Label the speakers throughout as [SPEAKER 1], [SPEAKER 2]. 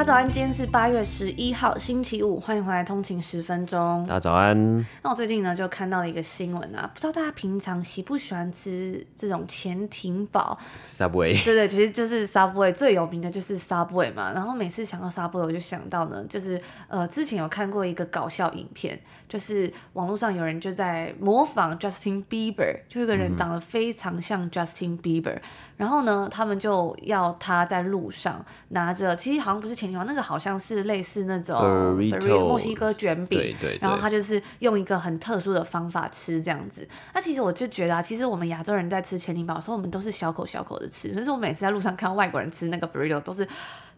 [SPEAKER 1] 大家早安，今天是八月十一号，星期五，欢迎回来通勤十分钟。
[SPEAKER 2] 大家早安。
[SPEAKER 1] 那我最近呢就看到了一个新闻啊，不知道大家平常喜不喜欢吃这种潜艇堡
[SPEAKER 2] ？Subway。
[SPEAKER 1] 对 对，其实就是 Subway 最有名的就是 Subway 嘛。然后每次想到 Subway，我就想到呢，就是呃之前有看过一个搞笑影片，就是网络上有人就在模仿 Justin Bieber，就一个人长得非常像 Justin Bieber，嗯、然后呢他们就要他在路上拿着，其实好像不是潜。那个好像是类似那种
[SPEAKER 2] Burrito
[SPEAKER 1] 墨西哥卷饼，
[SPEAKER 2] 对对对，
[SPEAKER 1] 然后他就是用一个很特殊的方法吃这样子。那其实我就觉得啊，其实我们亚洲人在吃千里堡的时候，我们都是小口小口的吃，所以说我每次在路上看到外国人吃那个 Burrito 都是。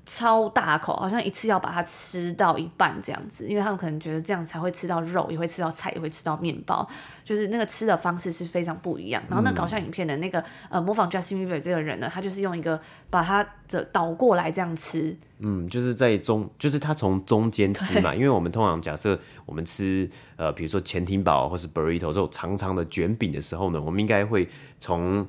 [SPEAKER 1] 超大口，好像一次要把它吃到一半这样子，因为他们可能觉得这样才会吃到肉，也会吃到菜，也会吃到面包，就是那个吃的方式是非常不一样。然后那搞笑影片的那个呃模仿 Justin Bieber 这个人呢，他就是用一个把它的倒过来这样吃，
[SPEAKER 2] 嗯，就是在中，就是他从中间吃嘛，因为我们通常假设我们吃呃比如说潜艇堡或是 Burrito 这种长长的卷饼的时候呢，我们应该会从。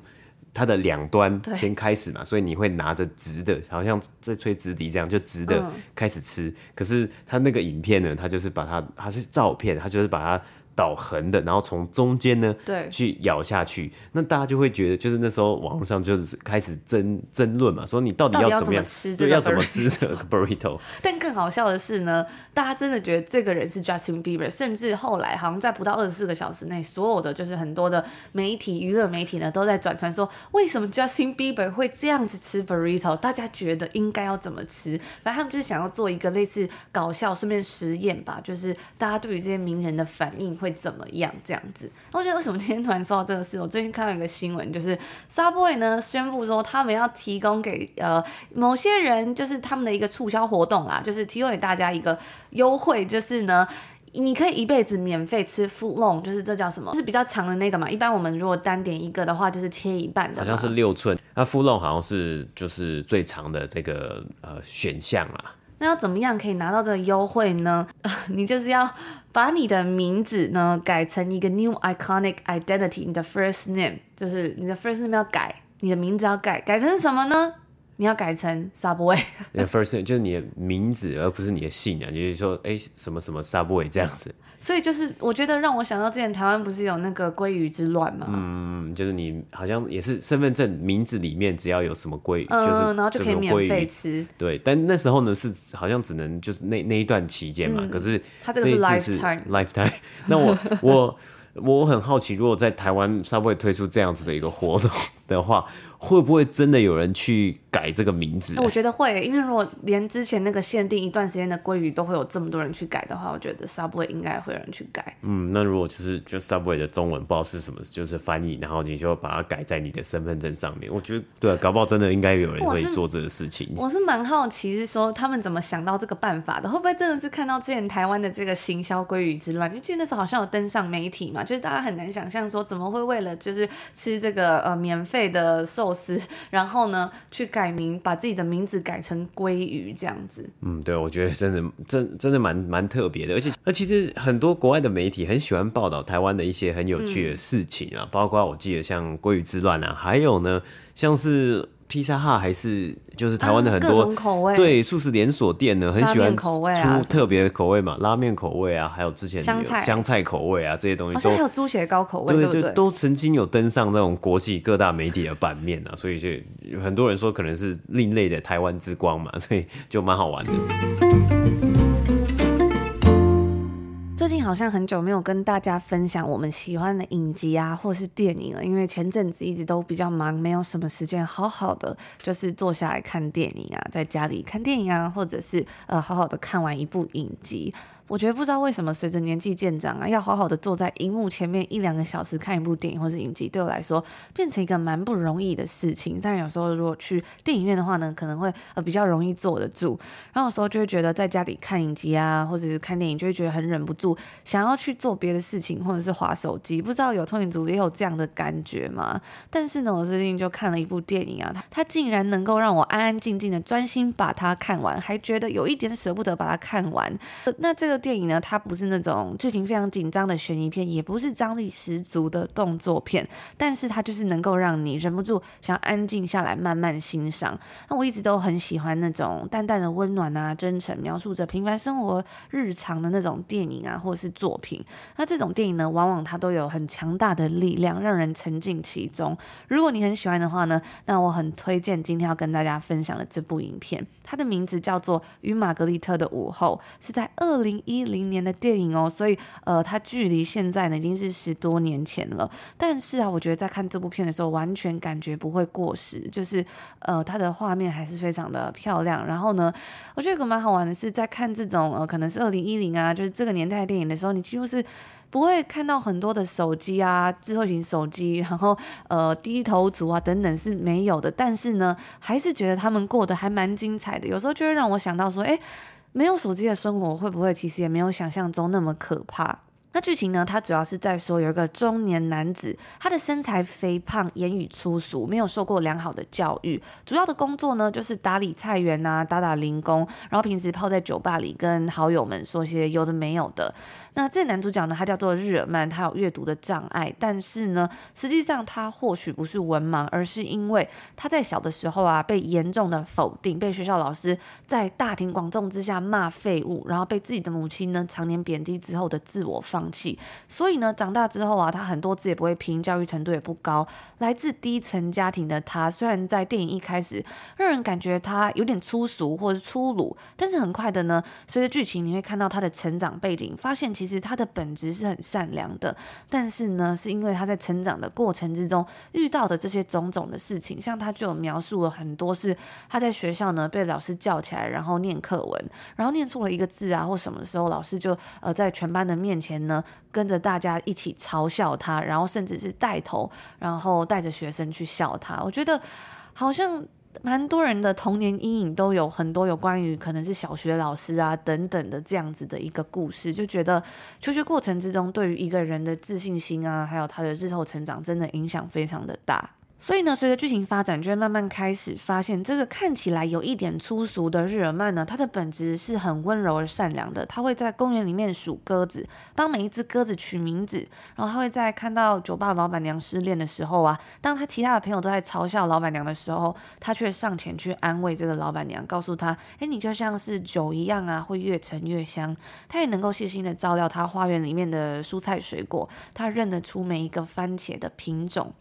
[SPEAKER 2] 它的两端先开始嘛，所以你会拿着直的，好像在吹直笛这样，就直的开始吃。嗯、可是它那个影片呢，它就是把它，它是照片，它就是把它。倒横的，然后从中间呢，对，去咬下去，那大家就会觉得，就是那时候网络上就是开始争争论嘛，说你到底要怎么
[SPEAKER 1] 样吃这个，
[SPEAKER 2] 要怎么吃这个 burrito？
[SPEAKER 1] 但更好笑的是呢，大家真的觉得这个人是 Justin Bieber，甚至后来好像在不到二十四个小时内，所有的就是很多的媒体、娱乐媒体呢，都在转传说，为什么 Justin Bieber 会这样子吃 burrito？大家觉得应该要怎么吃？反正他们就是想要做一个类似搞笑，顺便实验吧，就是大家对于这些名人的反应。会怎么样？这样子，我觉得为什么今天突然说到这个事？我最近看到一个新闻，就是 Subway 呢宣布说，他们要提供给呃某些人，就是他们的一个促销活动啦，就是提供给大家一个优惠，就是呢，你可以一辈子免费吃 f o o l o n g 就是这叫什么？就是比较长的那个嘛。一般我们如果单点一个的话，就是切一半的，
[SPEAKER 2] 好像是六寸。那 f o o l o n g 好像是就是最长的这个呃选项啦。
[SPEAKER 1] 那要怎么样可以拿到这个优惠呢？你就是要把你的名字呢改成一个 new iconic identity，你的 first name 就是你的 first name 要改，你的名字要改，改成什么呢？你要改成 Subway。
[SPEAKER 2] 你的 first name 就是你的名字，而不是你的姓啊，就是说，哎、什么什么 Subway 这样子。
[SPEAKER 1] 所以就是，我觉得让我想到之前台湾不是有那个鲑鱼之乱吗？
[SPEAKER 2] 嗯，就是你好像也是身份证名字里面只要有什么鲑鱼，
[SPEAKER 1] 嗯、
[SPEAKER 2] 就是
[SPEAKER 1] 然后就可以免费吃。
[SPEAKER 2] 对，但那时候呢是好像只能就是那那一段期间嘛。嗯、可是
[SPEAKER 1] 它这个是 lifetime
[SPEAKER 2] lifetime。那我我我很好奇，如果在台湾 Subway 推出这样子的一个活动的话。会不会真的有人去改这个名字？
[SPEAKER 1] 我觉得会，因为如果连之前那个限定一段时间的鲑鱼都会有这么多人去改的话，我觉得 Subway 应该会有人去改。
[SPEAKER 2] 嗯，那如果就是就 Subway 的中文不知道是什么，就是翻译，然后你就把它改在你的身份证上面，我觉得对，搞不好真的应该有人会做这个事情。
[SPEAKER 1] 我是蛮好奇，是说他们怎么想到这个办法的？会不会真的是看到之前台湾的这个行销鲑鱼之乱？就记得那时候好像有登上媒体嘛，就是大家很难想象说怎么会为了就是吃这个呃免费的寿司。然后呢，去改名，把自己的名字改成鲑鱼这样子。
[SPEAKER 2] 嗯，对，我觉得真的真真的蛮蛮特别的，而且而其实很多国外的媒体很喜欢报道台湾的一些很有趣的事情啊，嗯、包括我记得像鲑鱼之乱啊，还有呢，像是。披萨哈还是就是台湾的很多、啊、对素食连锁店呢，很喜欢出特别的口味嘛，拉面口味啊，还有之前有香菜。香菜口味啊这些东西都，
[SPEAKER 1] 还有猪血糕口味，对对，对，对
[SPEAKER 2] 都曾经有登上那种国际各大媒体的版面啊，所以就有很多人说可能是另类的台湾之光嘛，所以就蛮好玩的。
[SPEAKER 1] 最近好像很久没有跟大家分享我们喜欢的影集啊，或是电影了，因为前阵子一直都比较忙，没有什么时间好好的就是坐下来看电影啊，在家里看电影啊，或者是呃好好的看完一部影集。我觉得不知道为什么，随着年纪渐长啊，要好好的坐在荧幕前面一两个小时看一部电影或是影集，对我来说变成一个蛮不容易的事情。但有时候如果去电影院的话呢，可能会呃比较容易坐得住。然后有时候就会觉得在家里看影集啊，或者是看电影，就会觉得很忍不住想要去做别的事情，或者是划手机。不知道有通影族也有这样的感觉吗？但是呢，我最近就看了一部电影啊，它它竟然能够让我安安静静的专心把它看完，还觉得有一点舍不得把它看完。那这个电影呢，它不是那种剧情非常紧张的悬疑片，也不是张力十足的动作片，但是它就是能够让你忍不住想安静下来慢慢欣赏。那我一直都很喜欢那种淡淡的温暖啊、真诚，描述着平凡生活日常的那种电影啊，或者是作品。那这种电影呢，往往它都有很强大的力量，让人沉浸其中。如果你很喜欢的话呢，那我很推荐今天要跟大家分享的这部影片，它的名字叫做《与玛格丽特的午后》，是在二零一零年的电影哦，所以呃，它距离现在呢已经是十多年前了。但是啊，我觉得在看这部片的时候，完全感觉不会过时，就是呃，它的画面还是非常的漂亮。然后呢，我觉得个蛮好玩的是，在看这种呃，可能是二零一零啊，就是这个年代的电影的时候，你几乎是。不会看到很多的手机啊，智慧型手机，然后呃低头族啊等等是没有的，但是呢，还是觉得他们过得还蛮精彩的。有时候就会让我想到说，哎，没有手机的生活会不会其实也没有想象中那么可怕？那剧情呢，它主要是在说有一个中年男子，他的身材肥胖，言语粗俗，没有受过良好的教育，主要的工作呢就是打理菜园啊，打打零工，然后平时泡在酒吧里跟好友们说些有的没有的。那这男主角呢，他叫做日耳曼，他有阅读的障碍，但是呢，实际上他或许不是文盲，而是因为他在小的时候啊，被严重的否定，被学校老师在大庭广众之下骂废物，然后被自己的母亲呢常年贬低之后的自我放弃，所以呢，长大之后啊，他很多字也不会拼，教育程度也不高，来自低层家庭的他，虽然在电影一开始让人感觉他有点粗俗或者是粗鲁，但是很快的呢，随着剧情你会看到他的成长背景，发现其。其实他的本质是很善良的，但是呢，是因为他在成长的过程之中遇到的这些种种的事情，像他就有描述了很多是他在学校呢被老师叫起来，然后念课文，然后念错了一个字啊或什么的时候，老师就呃在全班的面前呢跟着大家一起嘲笑他，然后甚至是带头，然后带着学生去笑他。我觉得好像。蛮多人的童年阴影都有很多有关于可能是小学老师啊等等的这样子的一个故事，就觉得求学过程之中对于一个人的自信心啊，还有他的日后成长，真的影响非常的大。所以呢，随着剧情发展，就会慢慢开始发现，这个看起来有一点粗俗的日耳曼呢，他的本质是很温柔而善良的。他会在公园里面数鸽子，帮每一只鸽子取名字。然后他会在看到酒吧老板娘失恋的时候啊，当他其他的朋友都在嘲笑老板娘的时候，他却上前去安慰这个老板娘，告诉她：“哎，你就像是酒一样啊，会越陈越香。”他也能够细心的照料他花园里面的蔬菜水果，他认得出每一个番茄的品种。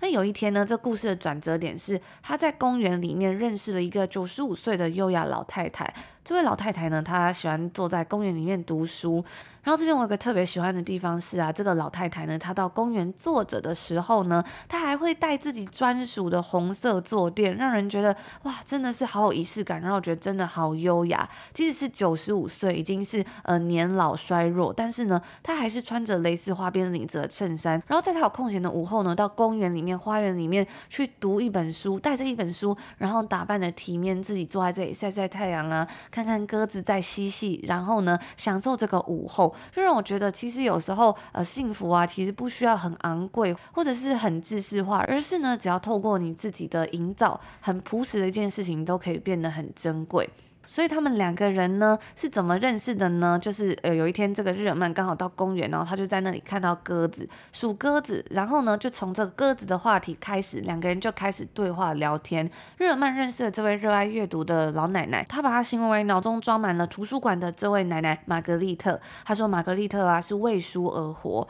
[SPEAKER 1] 那有一天呢，这故事的转折点是他在公园里面认识了一个九十五岁的优雅老太太。这位老太太呢，她喜欢坐在公园里面读书。然后这边我有个特别喜欢的地方是啊，这个老太太呢，她到公园坐着的时候呢，她还会带自己专属的红色坐垫，让人觉得哇，真的是好有仪式感，然后我觉得真的好优雅。即使是九十五岁，已经是呃年老衰弱，但是呢，她还是穿着蕾丝花边领子的衬衫。然后在她有空闲的午后呢，到公园里面、花园里面去读一本书，带着一本书，然后打扮的体面，自己坐在这里晒晒太阳啊，看看鸽子在嬉戏，然后呢，享受这个午后。就让我觉得，其实有时候，呃，幸福啊，其实不需要很昂贵，或者是很制式化，而是呢，只要透过你自己的营造，很朴实的一件事情，都可以变得很珍贵。所以他们两个人呢是怎么认识的呢？就是呃有一天这个日耳曼刚好到公园，然后他就在那里看到鸽子，数鸽子，然后呢就从这个鸽子的话题开始，两个人就开始对话聊天。日耳曼认识了这位热爱阅读的老奶奶，他把她形容为脑中装满了图书馆的这位奶奶玛格丽特。他说玛格丽特啊是为书而活。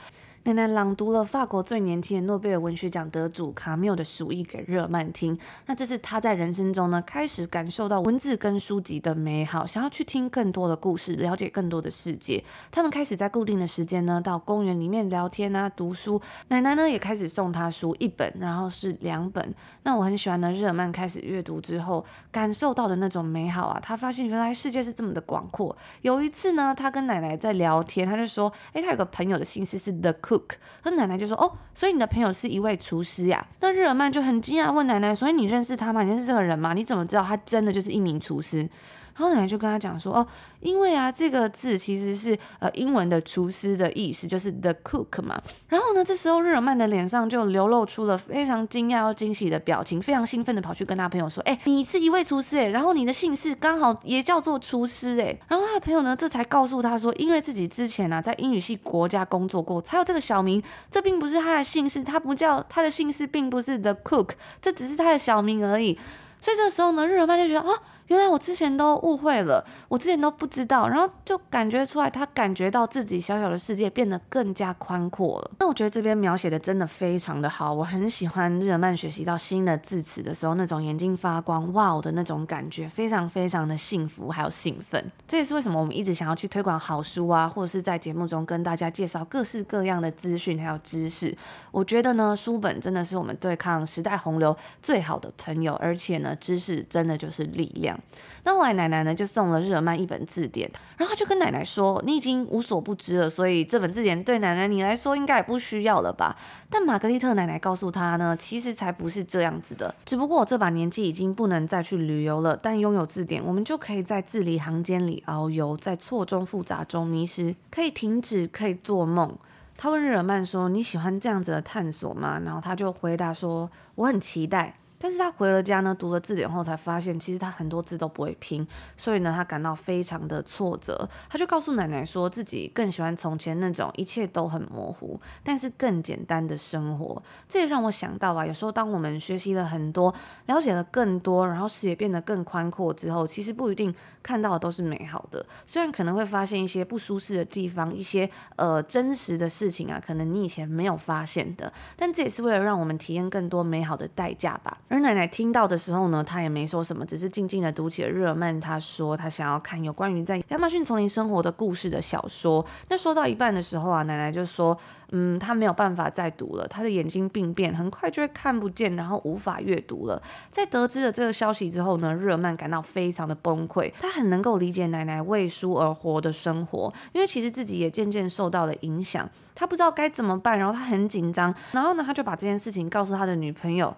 [SPEAKER 1] 奶奶朗读了法国最年轻的诺贝尔文学奖得主卡缪的《鼠疫》给热曼听。那这是他在人生中呢，开始感受到文字跟书籍的美好，想要去听更多的故事，了解更多的世界。他们开始在固定的时间呢，到公园里面聊天啊，读书。奶奶呢，也开始送他书一本，然后是两本。那我很喜欢呢，日耳曼开始阅读之后，感受到的那种美好啊，他发现原来世界是这么的广阔。有一次呢，他跟奶奶在聊天，他就说：“诶，他有个朋友的姓氏是 The 酷。”那奶奶就说：“哦，所以你的朋友是一位厨师呀？”那日耳曼就很惊讶问奶奶：“所以你认识他吗？你认识这个人吗？你怎么知道他真的就是一名厨师？”然后奶奶就跟他讲说：“哦，因为啊，这个字其实是呃英文的厨师的意思，就是 the cook 嘛。然后呢，这时候日耳曼的脸上就流露出了非常惊讶又惊喜的表情，非常兴奋的跑去跟他朋友说：‘哎，你是一位厨师哎，然后你的姓氏刚好也叫做厨师哎。’然后他的朋友呢，这才告诉他说，因为自己之前啊在英语系国家工作过，才有这个小名。这并不是他的姓氏，他不叫他的姓氏，并不是 the cook，这只是他的小名而已。所以这时候呢，日耳曼就觉得啊。”原来我之前都误会了，我之前都不知道，然后就感觉出来，他感觉到自己小小的世界变得更加宽阔了。那我觉得这边描写的真的非常的好，我很喜欢日耳曼学习到新的字词的时候，那种眼睛发光，哇哦的那种感觉，非常非常的幸福还有兴奋。这也是为什么我们一直想要去推广好书啊，或者是在节目中跟大家介绍各式各样的资讯还有知识。我觉得呢，书本真的是我们对抗时代洪流最好的朋友，而且呢，知识真的就是力量。那后来奶奶呢就送了日耳曼一本字典，然后他就跟奶奶说：“你已经无所不知了，所以这本字典对奶奶你来说应该也不需要了吧？”但玛格丽特奶奶告诉他呢，其实才不是这样子的。只不过我这把年纪已经不能再去旅游了，但拥有字典，我们就可以在字里行间里遨游，在错综复杂中迷失，可以停止，可以做梦。他问日耳曼说：“你喜欢这样子的探索吗？”然后他就回答说：“我很期待。”但是他回了家呢，读了字典后才发现，其实他很多字都不会拼，所以呢，他感到非常的挫折。他就告诉奶奶说自己更喜欢从前那种一切都很模糊，但是更简单的生活。这也让我想到啊，有时候当我们学习了很多，了解了更多，然后视野变得更宽阔之后，其实不一定看到的都是美好的。虽然可能会发现一些不舒适的地方，一些呃真实的事情啊，可能你以前没有发现的，但这也是为了让我们体验更多美好的代价吧。而奶奶听到的时候呢，她也没说什么，只是静静的读起了日耳曼。她说她想要看有关于在亚马逊丛林生活的故事的小说。那说到一半的时候啊，奶奶就说：“嗯，她没有办法再读了，她的眼睛病变，很快就会看不见，然后无法阅读了。”在得知了这个消息之后呢，日耳曼感到非常的崩溃。他很能够理解奶奶为书而活的生活，因为其实自己也渐渐受到了影响。他不知道该怎么办，然后他很紧张，然后呢，他就把这件事情告诉他的女朋友。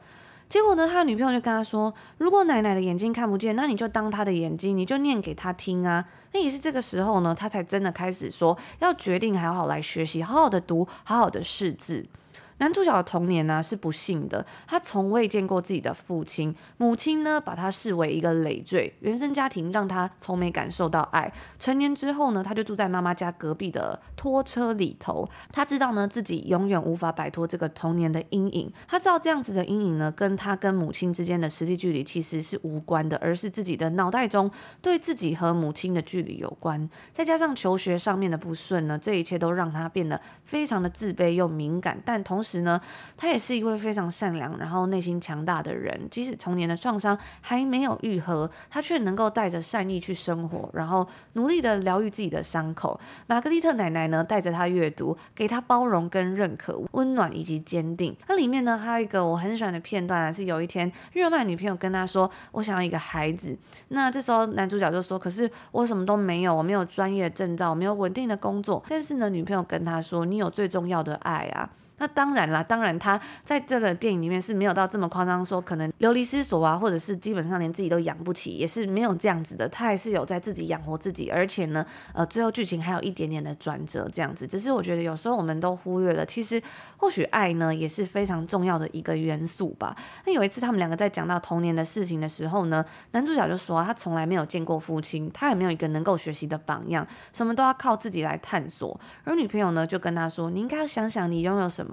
[SPEAKER 1] 结果呢，他女朋友就跟他说：“如果奶奶的眼睛看不见，那你就当她的眼睛，你就念给她听啊。”那也是这个时候呢，他才真的开始说要决定好好来学习，好好的读，好好的识字。男主角的童年呢是不幸的，他从未见过自己的父亲，母亲呢把他视为一个累赘，原生家庭让他从没感受到爱。成年之后呢，他就住在妈妈家隔壁的拖车里头。他知道呢自己永远无法摆脱这个童年的阴影。他知道这样子的阴影呢，跟他跟母亲之间的实际距离其实是无关的，而是自己的脑袋中对自己和母亲的距离有关。再加上求学上面的不顺呢，这一切都让他变得非常的自卑又敏感，但同时。时呢，他也是一位非常善良，然后内心强大的人。即使童年的创伤还没有愈合，他却能够带着善意去生活，然后努力的疗愈自己的伤口。玛格丽特奶奶呢，带着他阅读，给他包容跟认可、温暖以及坚定。那里面呢，还有一个我很喜欢的片段啊，是有一天日耳曼女朋友跟他说：“我想要一个孩子。”那这时候男主角就说：“可是我什么都没有，我没有专业证照，我没有稳定的工作。”但是呢，女朋友跟他说：“你有最重要的爱啊。”那当然啦，当然他在这个电影里面是没有到这么夸张，说可能流离失所啊，或者是基本上连自己都养不起，也是没有这样子的。他还是有在自己养活自己，而且呢，呃，最后剧情还有一点点的转折这样子。只是我觉得有时候我们都忽略了，其实或许爱呢也是非常重要的一个元素吧。那有一次他们两个在讲到童年的事情的时候呢，男主角就说啊他从来没有见过父亲，他也没有一个能够学习的榜样，什么都要靠自己来探索。而女朋友呢就跟他说：“你应该要想想你拥有什么”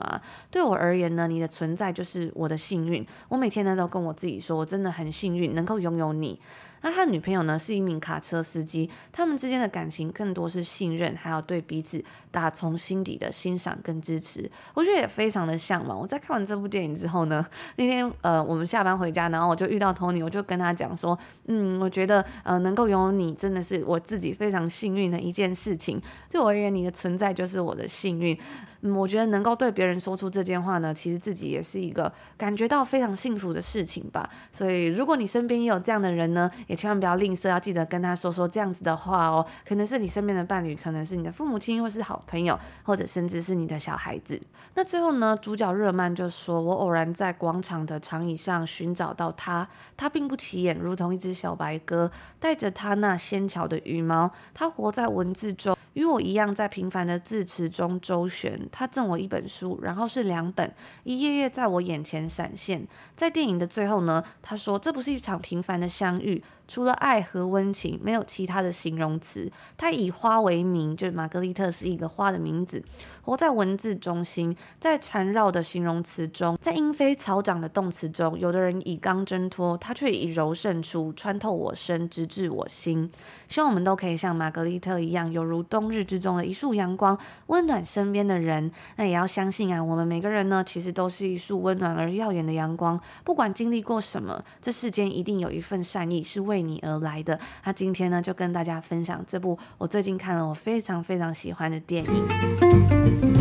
[SPEAKER 1] 对我而言呢，你的存在就是我的幸运。我每天呢都跟我自己说，我真的很幸运能够拥有你。那他女朋友呢是一名卡车司机，他们之间的感情更多是信任，还有对彼此打从心底的欣赏跟支持。我觉得也非常的像嘛。我在看完这部电影之后呢，那天呃我们下班回家，然后我就遇到 Tony，我就跟他讲说，嗯，我觉得呃能够有你真的是我自己非常幸运的一件事情。对我而言，你的存在就是我的幸运。嗯，我觉得能够对别人说出这件话呢，其实自己也是一个感觉到非常幸福的事情吧。所以如果你身边也有这样的人呢，也千万不要吝啬，要记得跟他说说这样子的话哦。可能是你身边的伴侣，可能是你的父母亲，或是好朋友，或者甚至是你的小孩子。那最后呢，主角热曼就说：“我偶然在广场的长椅上寻找到他，他并不起眼，如同一只小白鸽，带着他那纤巧的羽毛，他活在文字中。”与我一样，在平凡的字词中周旋。他赠我一本书，然后是两本，一页页在我眼前闪现。在电影的最后呢，他说：“这不是一场平凡的相遇。”除了爱和温情，没有其他的形容词。他以花为名，就是玛格丽特是一个花的名字，活在文字中心，在缠绕的形容词中，在莺飞草长的动词中。有的人以刚挣脱，他却以柔胜出，穿透我身，直至我心。希望我们都可以像玛格丽特一样，犹如冬日之中的一束阳光，温暖身边的人。那也要相信啊，我们每个人呢，其实都是一束温暖而耀眼的阳光。不管经历过什么，这世间一定有一份善意是为。为你而来的，那今天呢，就跟大家分享这部我最近看了我非常非常喜欢的电影。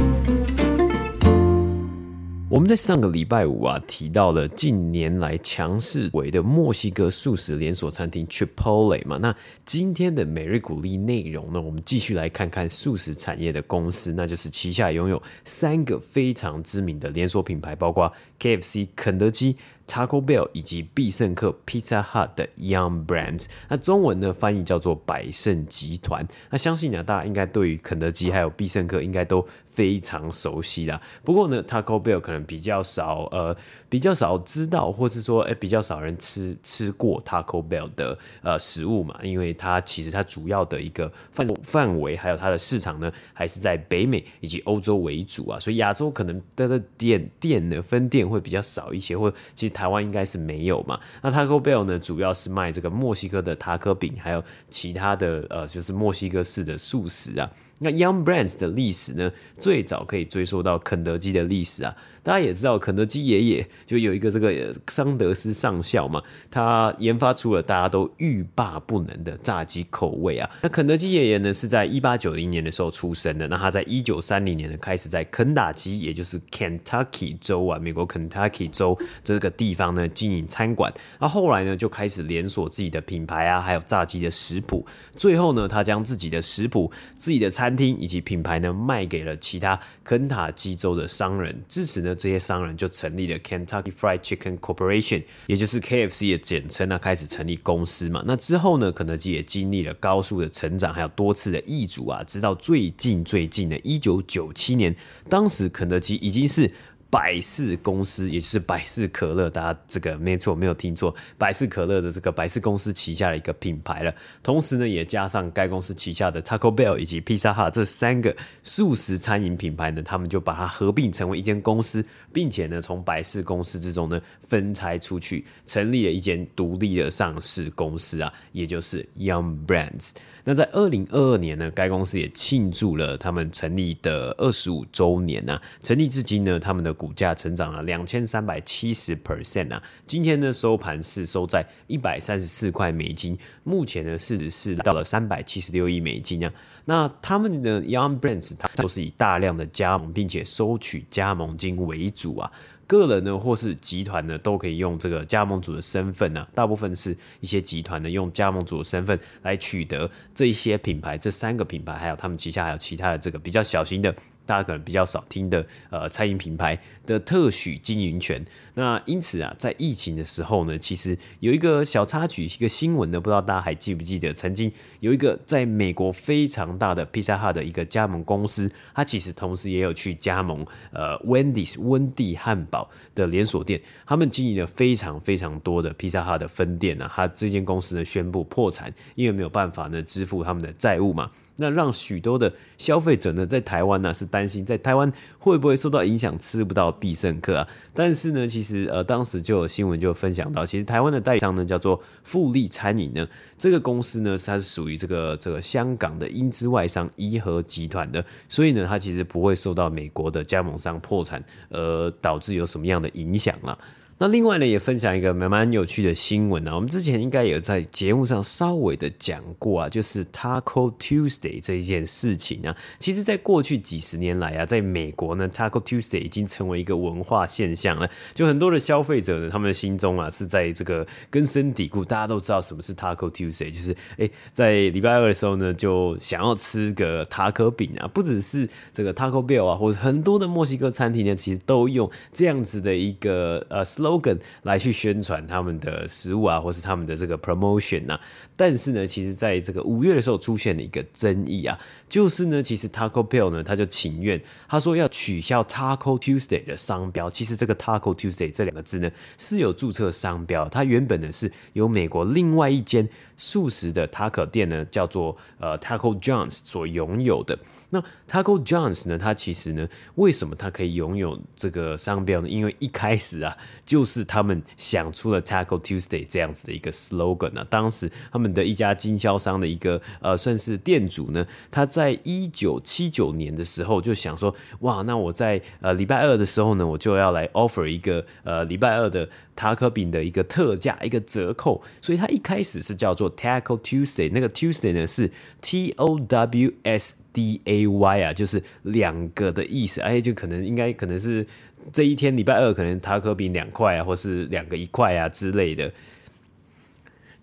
[SPEAKER 2] 我们在上个礼拜五啊提到了近年来强势为的墨西哥素食连锁餐厅 Chipotle 嘛，那今天的每日鼓励内容呢，我们继续来看看素食产业的公司，那就是旗下拥有三个非常知名的连锁品牌，包括 KFC 肯德基。Taco Bell 以及必胜客 Pizza Hut 的 Young Brands，那中文呢翻译叫做百胜集团。那相信呢，大家应该对于肯德基还有必胜客应该都非常熟悉啦。不过呢，Taco Bell 可能比较少，呃，比较少知道，或是说，哎、比较少人吃吃过 Taco Bell 的呃食物嘛，因为它其实它主要的一个范范围还有它的市场呢，还是在北美以及欧洲为主啊，所以亚洲可能它的店店的分店会比较少一些，或其实。台湾应该是没有嘛？那 Taco Bell 呢，主要是卖这个墨西哥的塔可饼，还有其他的呃，就是墨西哥式的素食啊。那 Young Brands 的历史呢，最早可以追溯到肯德基的历史啊。大家也知道，肯德基爷爷就有一个这个桑德斯上校嘛，他研发出了大家都欲罢不能的炸鸡口味啊。那肯德基爷爷呢，是在一八九零年的时候出生的。那他在一九三零年呢，开始在肯塔基，也就是 Kentucky 州啊，美国 Kentucky 州这个地方呢经营餐馆。那后来呢，就开始连锁自己的品牌啊，还有炸鸡的食谱。最后呢，他将自己的食谱、自己的餐餐厅以及品牌呢，卖给了其他肯塔基州的商人，至此呢。这些商人就成立了 Kentucky Fried Chicken Corporation，也就是 KFC 的简称呢开始成立公司嘛。那之后呢，肯德基也经历了高速的成长，还有多次的易主啊，直到最近最近的一九九七年，当时肯德基已经是。百事公司，也就是百事可乐，大家这个没错，没有听错，百事可乐的这个百事公司旗下的一个品牌了。同时呢，也加上该公司旗下的 Taco Bell 以及 Pizza Hut 这三个素食餐饮品牌呢，他们就把它合并成为一间公司，并且呢，从百事公司之中呢分拆出去，成立了一间独立的上市公司啊，也就是 Young Brands。那在二零二二年呢，该公司也庆祝了他们成立的二十五周年、啊。成立至今呢，他们的股股价成长了两千三百七十 percent 啊。今天呢，收盘是收在一百三十四块美金，目前呢，市值是到了三百七十六亿美金啊。那他们的 Young Brands，它都是以大量的加盟，并且收取加盟金为主啊。个人呢，或是集团呢，都可以用这个加盟主的身份呢、啊。大部分是一些集团呢，用加盟主的身份来取得这一些品牌，这三个品牌，还有他们旗下还有其他的这个比较小型的。大家可能比较少听的，呃，餐饮品牌的特许经营权。那因此啊，在疫情的时候呢，其实有一个小插曲，一个新闻呢，不知道大家还记不记得，曾经有一个在美国非常大的 Pizza Hut 的一个加盟公司，它其实同时也有去加盟呃 Wendy's 温蒂汉堡的连锁店，他们经营了非常非常多的 Pizza Hut 的分店啊，它这间公司呢宣布破产，因为没有办法呢支付他们的债务嘛。那让许多的消费者呢，在台湾呢、是担心，在台湾会不会受到影响，吃不到必胜客啊？但是呢，其实呃，当时就有新闻就分享到，其实台湾的代理商呢叫做富力餐饮呢，这个公司呢，它是属于这个这个香港的英资外商颐和集团的，所以呢，它其实不会受到美国的加盟商破产而导致有什么样的影响啦。那另外呢，也分享一个蛮蛮有趣的新闻啊。我们之前应该有在节目上稍微的讲过啊，就是 Taco Tuesday 这一件事情啊。其实，在过去几十年来啊，在美国呢，Taco Tuesday 已经成为一个文化现象了。就很多的消费者呢，他们的心中啊，是在这个根深蒂固。大家都知道什么是 Taco Tuesday，就是诶，在礼拜二的时候呢，就想要吃个塔可饼啊。不只是这个 Taco Bell 啊，或者很多的墨西哥餐厅呢，其实都用这样子的一个呃。Logan 来去宣传他们的食物啊，或是他们的这个 promotion 啊，但是呢，其实在这个五月的时候出现了一个争议啊，就是呢，其实 Taco Bell 呢，他就请愿，他说要取消 Taco Tuesday 的商标。其实这个 Taco Tuesday 这两个字呢，是有注册商标，它原本呢是由美国另外一间素食的塔可店呢，叫做呃 Taco John's 所拥有的。那 Taco John's 呢，它其实呢，为什么它可以拥有这个商标呢？因为一开始啊，就是他们想出了 Taco Tuesday 这样子的一个 slogan 啊。当时他们的一家经销商的一个呃，算是店主呢，他在一九七九年的时候就想说，哇，那我在呃礼拜二的时候呢，我就要来 offer 一个呃礼拜二的塔可饼的一个特价一个折扣。所以他一开始是叫做 Tackle Tuesday，那个 Tuesday 呢是 T O W S D A Y 啊，就是两个的意思，哎，就可能应该可能是这一天礼拜二可能塔可比两块啊，或是两个一块啊之类的。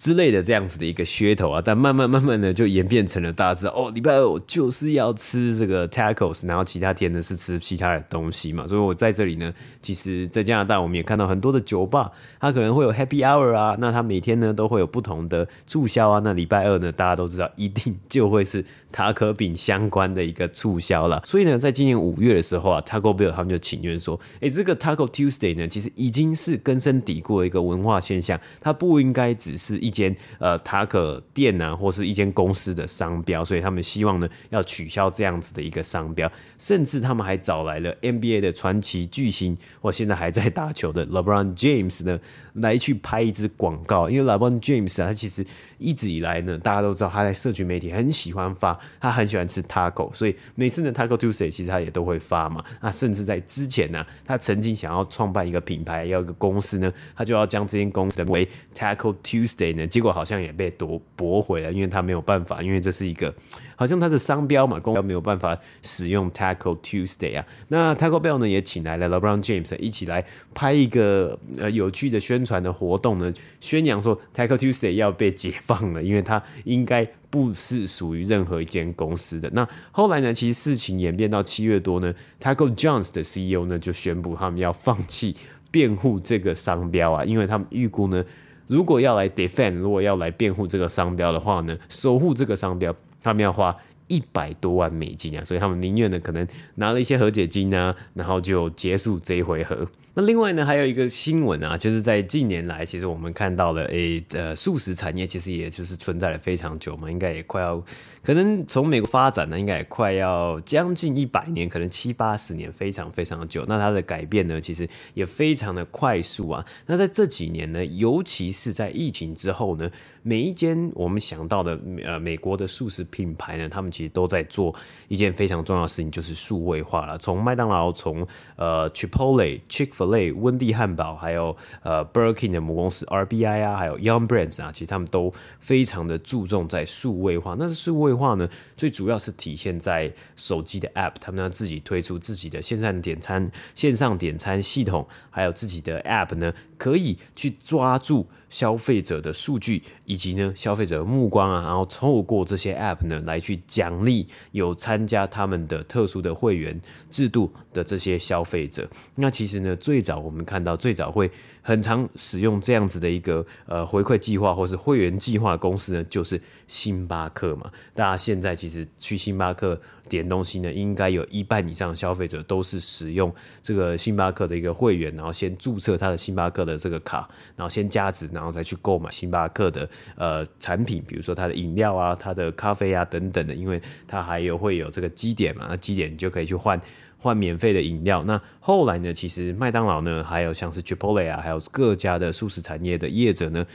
[SPEAKER 2] 之类的这样子的一个噱头啊，但慢慢慢慢的就演变成了大家知道哦，礼拜二我就是要吃这个 tacos，然后其他天呢是吃其他的东西嘛。所以我在这里呢，其实，在加拿大我们也看到很多的酒吧，它可能会有 happy hour 啊，那它每天呢都会有不同的促销啊。那礼拜二呢，大家都知道一定就会是塔可饼相关的一个促销了。所以呢，在今年五月的时候啊，Taco Bell 他们就请愿说，哎、这个 Taco Tuesday 呢，其实已经是根深蒂固的一个文化现象，它不应该只是一间呃塔可店啊，或是一间公司的商标，所以他们希望呢要取消这样子的一个商标，甚至他们还找来了 NBA 的传奇巨星，或现在还在打球的 LeBron James 呢来去拍一支广告，因为 LeBron James 啊，他其实一直以来呢，大家都知道他在社群媒体很喜欢发，他很喜欢吃 Taco，所以每次呢 Taco Tuesday 其实他也都会发嘛。那甚至在之前呢，他曾经想要创办一个品牌，要一个公司呢，他就要将这间公司为 Taco Tuesday 呢，结果好。像也被夺驳回了，因为他没有办法，因为这是一个好像他的商标嘛，公标没有办法使用 Taco Tuesday 啊。那 Taco Bell 呢也请来了 LeBron James 一起来拍一个呃有趣的宣传的活动呢，宣扬说 Taco Tuesday 要被解放了，因为它应该不是属于任何一间公司的。那后来呢，其实事情演变到七月多呢，Taco John's 的 CEO 呢就宣布他们要放弃辩护这个商标啊，因为他们预估呢。如果要来 defend，如果要来辩护这个商标的话呢，守护这个商标，他们要花一百多万美金啊，所以他们宁愿呢可能拿了一些和解金啊，然后就结束这一回合。那另外呢，还有一个新闻啊，就是在近年来，其实我们看到了，诶、呃，素食产业其实也就是存在了非常久嘛，应该也快要，可能从美国发展呢，应该也快要将近一百年，可能七八十年，非常非常的久。那它的改变呢，其实也非常的快速啊。那在这几年呢，尤其是在疫情之后呢，每一间我们想到的呃美国的素食品牌呢，他们其实都在做一件非常重要的事情，就是数位化了。从麦当劳，从呃 Chipotle、Chick-fil 类温蒂汉堡，还有呃 Burger King 的母公司 RBI 啊，还有 Young Brands 啊，其实他们都非常的注重在数位化。那数位化呢，最主要是体现在手机的 App，他们要自己推出自己的线上点餐、线上点餐系统，还有自己的 App 呢，可以去抓住。消费者的数据以及呢消费者的目光啊，然后透过这些 App 呢来去奖励有参加他们的特殊的会员制度的这些消费者。那其实呢，最早我们看到最早会很常使用这样子的一个呃回馈计划或是会员计划的公司呢，就是星巴克嘛。大家现在其实去星巴克。点东西呢，应该有一半以上的消费者都是使用这个星巴克的一个会员，然后先注册他的星巴克的这个卡，然后先加值，然后再去购买星巴克的呃产品，比如说它的饮料啊、它的咖啡啊等等的，因为它还有会有这个积点嘛，那积点你就可以去换换免费的饮料。那后来呢，其实麦当劳呢，还有像是 Chipotle 啊，还有各家的素食产业的业者呢。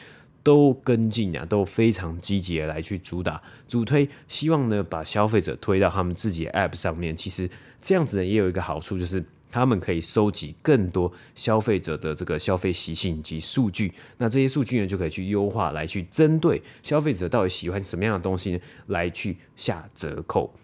[SPEAKER 2] 都跟进啊，都非常积极的来去主打、主推，希望呢把消费者推到他们自己的 App 上面。其实这样子呢也有一个好处，就是他们可以收集更多消费者的这个消费习性及数据。那这些数据呢就可以去优化，来去针对消费者到底喜欢什么样的东西呢，来去下折扣。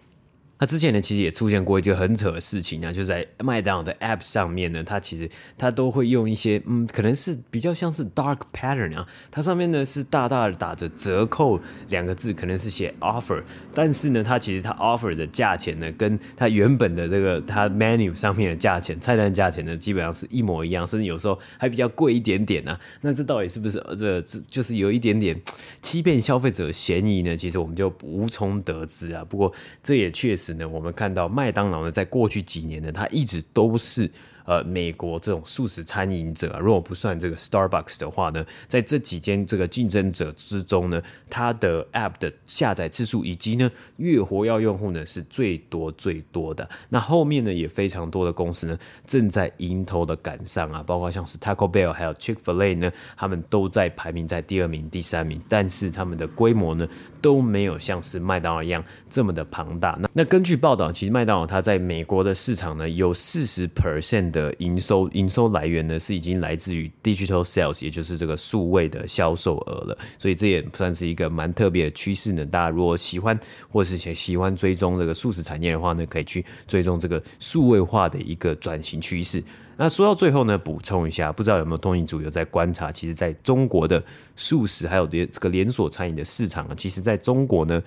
[SPEAKER 2] 之前呢，其实也出现过一个很扯的事情啊，就在麦当劳的 App 上面呢，它其实它都会用一些嗯，可能是比较像是 dark pattern 啊，它上面呢是大大的打着折扣两个字，可能是写 offer，但是呢，它其实它 offer 的价钱呢，跟它原本的这个它 menu 上面的价钱、菜单价钱呢，基本上是一模一样，甚至有时候还比较贵一点点啊。那这到底是不是这这就是有一点点欺骗消费者嫌疑呢？其实我们就无从得知啊。不过这也确实。我们看到麦当劳呢，在过去几年呢，它一直都是。呃，美国这种素食餐饮者啊，如果不算这个 Starbucks 的话呢，在这几间这个竞争者之中呢，它的 App 的下载次数以及呢月活跃用户呢是最多最多的。那后面呢也非常多的公司呢正在迎头的赶上啊，包括像是 Taco Bell 还有 Chick-fil-A 呢，他们都在排名在第二名、第三名，但是他们的规模呢都没有像是麦当劳一样这么的庞大。那那根据报道，其实麦当劳它在美国的市场呢有四十 percent。的营收营收来源呢，是已经来自于 digital sales，也就是这个数位的销售额了。所以这也算是一个蛮特别的趋势呢。大家如果喜欢或是喜欢追踪这个素食产业的话呢，可以去追踪这个数位化的一个转型趋势。那说到最后呢，补充一下，不知道有没有通勤族有在观察，其实在中国的素食还有连这个连锁餐饮的市场啊，其实在中国呢，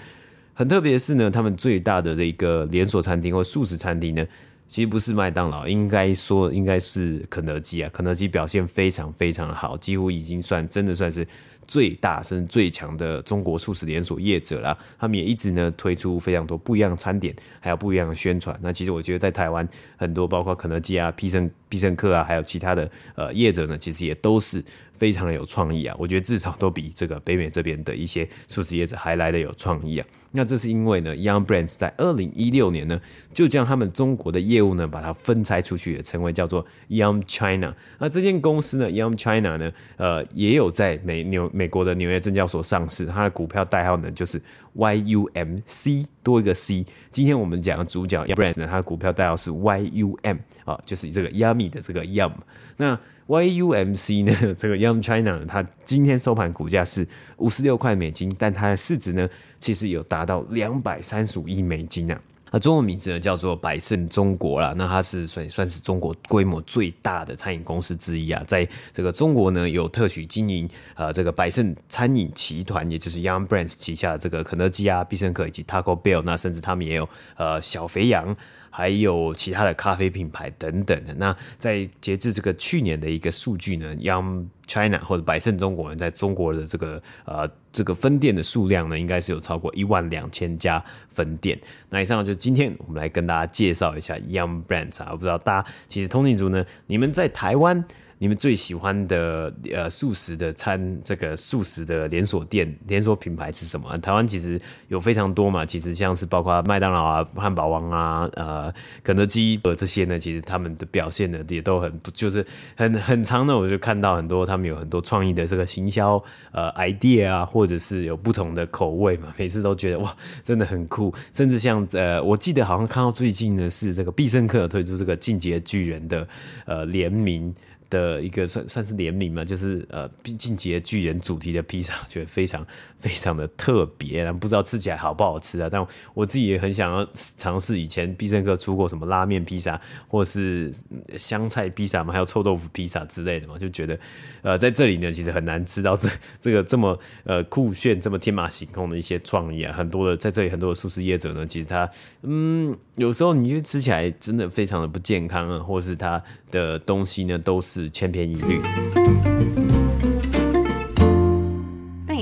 [SPEAKER 2] 很特别是呢，他们最大的这个连锁餐厅或素食餐厅呢。其实不是麦当劳，应该说应该是肯德基啊。肯德基表现非常非常好，几乎已经算真的算是最大甚至最强的中国素食连锁业者啦。他们也一直呢推出非常多不一样的餐点，还有不一样的宣传。那其实我觉得在台湾很多包括肯德基啊、必胜必胜客啊，还有其他的呃业者呢，其实也都是。非常的有创意啊，我觉得至少都比这个北美这边的一些素食业者还来的有创意啊。那这是因为呢，Yum Brands 在二零一六年呢，就将他们中国的业务呢，把它分拆出去，成为叫做 Yum China。那这间公司呢，Yum China 呢，呃，也有在美纽美国的纽约证交所上市，它的股票代号呢就是 YUMC 多一个 C。今天我们讲的主角 Yum Brands 呢，它的股票代号是 YUM 啊，就是这个 Yummy 的这个 Yum。那 YUMC 呢，这个 Yum China 它今天收盘股价是五十六块美金，但它的市值呢，其实有达到两百三十五亿美金啊。那中文名字呢叫做百胜中国啦，那它是算算是中国规模最大的餐饮公司之一啊，在这个中国呢有特许经营呃这个百胜餐饮集团，也就是 Yum Brands 旗下的这个肯德基啊、必胜客以及 Taco Bell，那甚至他们也有呃小肥羊。还有其他的咖啡品牌等等的。那在截至这个去年的一个数据呢，Young China 或者百胜中国人在中国的这个呃这个分店的数量呢，应该是有超过一万两千家分店。那以上就今天我们来跟大家介绍一下 Young Brands 啊，我不知道大家其实通勤族呢，你们在台湾。你们最喜欢的呃素食的餐，这个素食的连锁店连锁品牌是什么？台湾其实有非常多嘛，其实像是包括麦当劳啊、汉堡王啊、呃肯德基呃这些呢，其实他们的表现呢也都很不就是很很长的，我就看到很多他们有很多创意的这个行销呃 idea 啊，或者是有不同的口味嘛，每次都觉得哇真的很酷，甚至像呃我记得好像看到最近呢是这个必胜客推出这个进阶巨人的呃联名。的一个算算是联名嘛，就是呃，进击的巨人主题的披萨，觉得非常非常的特别，然后不知道吃起来好不好吃啊？但我自己也很想要尝试以前必胜客出过什么拉面披萨，或是香菜披萨嘛，还有臭豆腐披萨之类的嘛，就觉得呃，在这里呢，其实很难吃到这这个这么呃酷炫、这么天马行空的一些创意啊。很多的在这里很多的素食业者呢，其实他嗯，有时候你就吃起来真的非常的不健康啊，或是他的东西呢都是。千篇一律。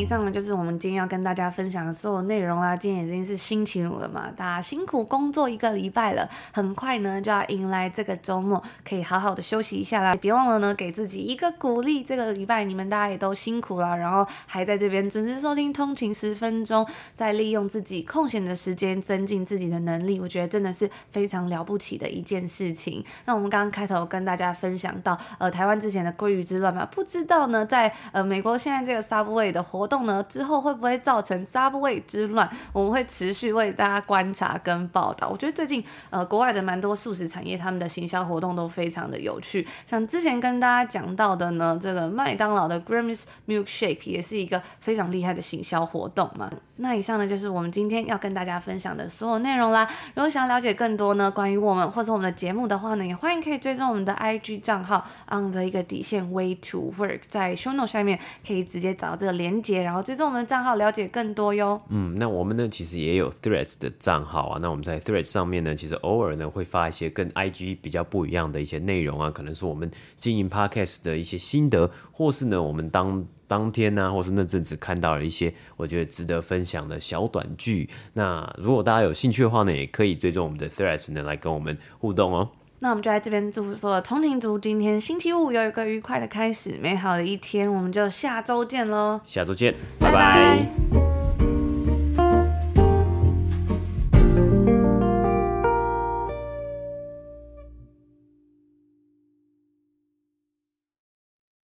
[SPEAKER 1] 上呢就是我们今天要跟大家分享的所有内容啦。今天已经是星期五了嘛，大家辛苦工作一个礼拜了，很快呢就要迎来这个周末，可以好好的休息一下啦。别忘了呢，给自己一个鼓励。这个礼拜你们大家也都辛苦了，然后还在这边准时收听通勤十分钟，再利用自己空闲的时间增进自己的能力，我觉得真的是非常了不起的一件事情。那我们刚刚开头跟大家分享到，呃，台湾之前的鲑鱼之乱嘛，不知道呢，在呃美国现在这个 Subway 的活动呢，之后会不会造成 Subway 之乱？我们会持续为大家观察跟报道。我觉得最近呃国外的蛮多素食产业，他们的行销活动都非常的有趣。像之前跟大家讲到的呢，这个麦当劳的 Grimace Milkshake 也是一个非常厉害的行销活动嘛。那以上呢就是我们今天要跟大家分享的所有内容啦。如果想要了解更多呢，关于我们或者我们的节目的话呢，也欢迎可以追踪我们的 IG 账号 on 的一个底线 Way to Work，在 Show Note 下面可以直接找到这个连接，然后追踪我们的账号了解更多哟。
[SPEAKER 2] 嗯，那我们呢其实也有 Threads 的账号啊。那我们在 Threads 上面呢，其实偶尔呢会发一些跟 IG 比较不一样的一些内容啊，可能是我们经营 Podcast 的一些心得，或是呢我们当当天呢、或是那阵子看到了一些我觉得值得分享的小短剧。那如果大家有兴趣的话呢，也可以追踪我们的 Threads 呢，来跟我们互动哦。
[SPEAKER 1] 那我们就在这边祝福所有通勤族，今天星期五有一个愉快的开始，美好的一天。我们就下周见喽！
[SPEAKER 2] 下周见，
[SPEAKER 1] 拜拜。拜拜。